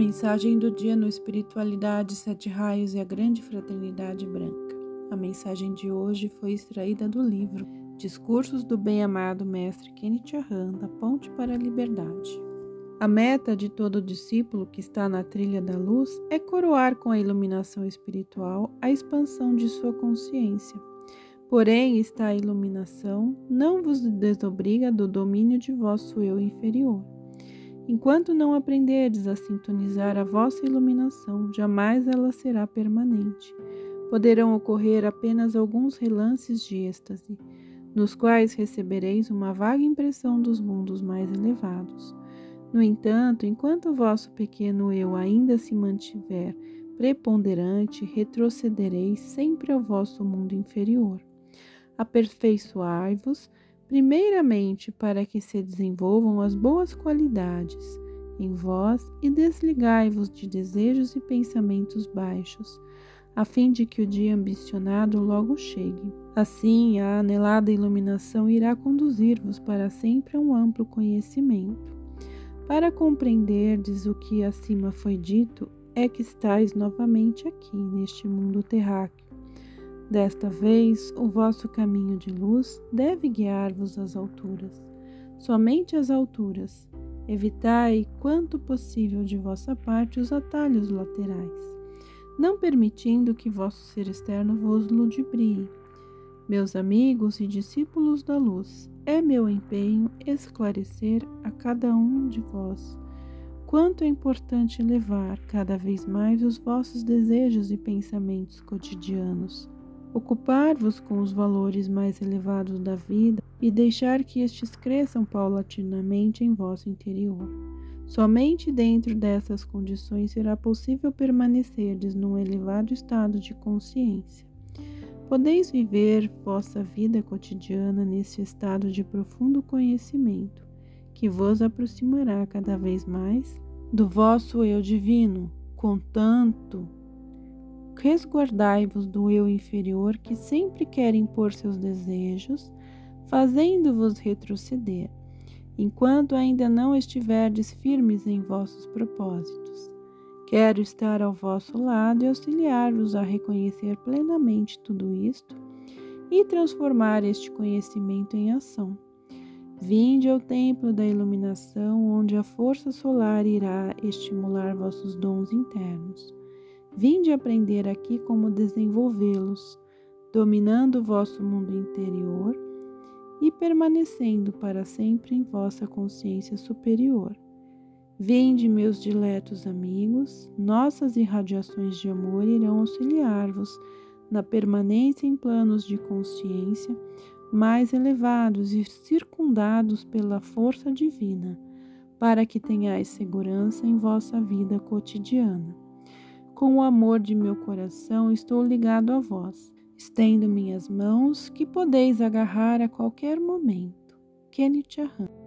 Mensagem do dia no Espiritualidade, Sete Raios e a Grande Fraternidade Branca. A mensagem de hoje foi extraída do livro Discursos do Bem-Amado Mestre Kenneth Arran, da Ponte para a Liberdade. A meta de todo discípulo que está na trilha da luz é coroar com a iluminação espiritual a expansão de sua consciência. Porém, esta iluminação não vos desobriga do domínio de vosso eu inferior Enquanto não aprenderdes a sintonizar a vossa iluminação, jamais ela será permanente. Poderão ocorrer apenas alguns relances de êxtase, nos quais recebereis uma vaga impressão dos mundos mais elevados. No entanto, enquanto o vosso pequeno eu ainda se mantiver preponderante, retrocedereis sempre ao vosso mundo inferior. Aperfeiçoai-vos primeiramente para que se desenvolvam as boas qualidades em vós e desligai-vos de desejos e pensamentos baixos, a fim de que o dia ambicionado logo chegue. Assim, a anelada iluminação irá conduzir-vos para sempre a um amplo conhecimento. Para compreenderdes o que acima foi dito, é que estáis novamente aqui, neste mundo terráqueo Desta vez, o vosso caminho de luz deve guiar-vos às alturas, somente às alturas. Evitai, quanto possível de vossa parte, os atalhos laterais, não permitindo que vosso ser externo vos ludibrie. Meus amigos e discípulos da luz, é meu empenho esclarecer a cada um de vós quanto é importante levar cada vez mais os vossos desejos e pensamentos cotidianos Ocupar-vos com os valores mais elevados da vida e deixar que estes cresçam paulatinamente em vosso interior. Somente dentro dessas condições será possível permanecerdes num elevado estado de consciência. Podeis viver vossa vida cotidiana nesse estado de profundo conhecimento, que vos aproximará cada vez mais do vosso eu divino, contanto resguardai-vos do eu inferior que sempre quer impor seus desejos, fazendo-vos retroceder, enquanto ainda não estiverdes firmes em vossos propósitos. Quero estar ao vosso lado e auxiliar-vos a reconhecer plenamente tudo isto e transformar este conhecimento em ação. Vinde ao templo da iluminação, onde a força solar irá estimular vossos dons internos. Vinde aprender aqui como desenvolvê-los, dominando o vosso mundo interior e permanecendo para sempre em vossa consciência superior. Vinde, meus diletos amigos, nossas irradiações de amor irão auxiliar-vos na permanência em planos de consciência mais elevados e circundados pela força divina, para que tenhais segurança em vossa vida cotidiana. Com o amor de meu coração estou ligado a vós. Estendo minhas mãos, que podeis agarrar a qualquer momento. Kenneth Arran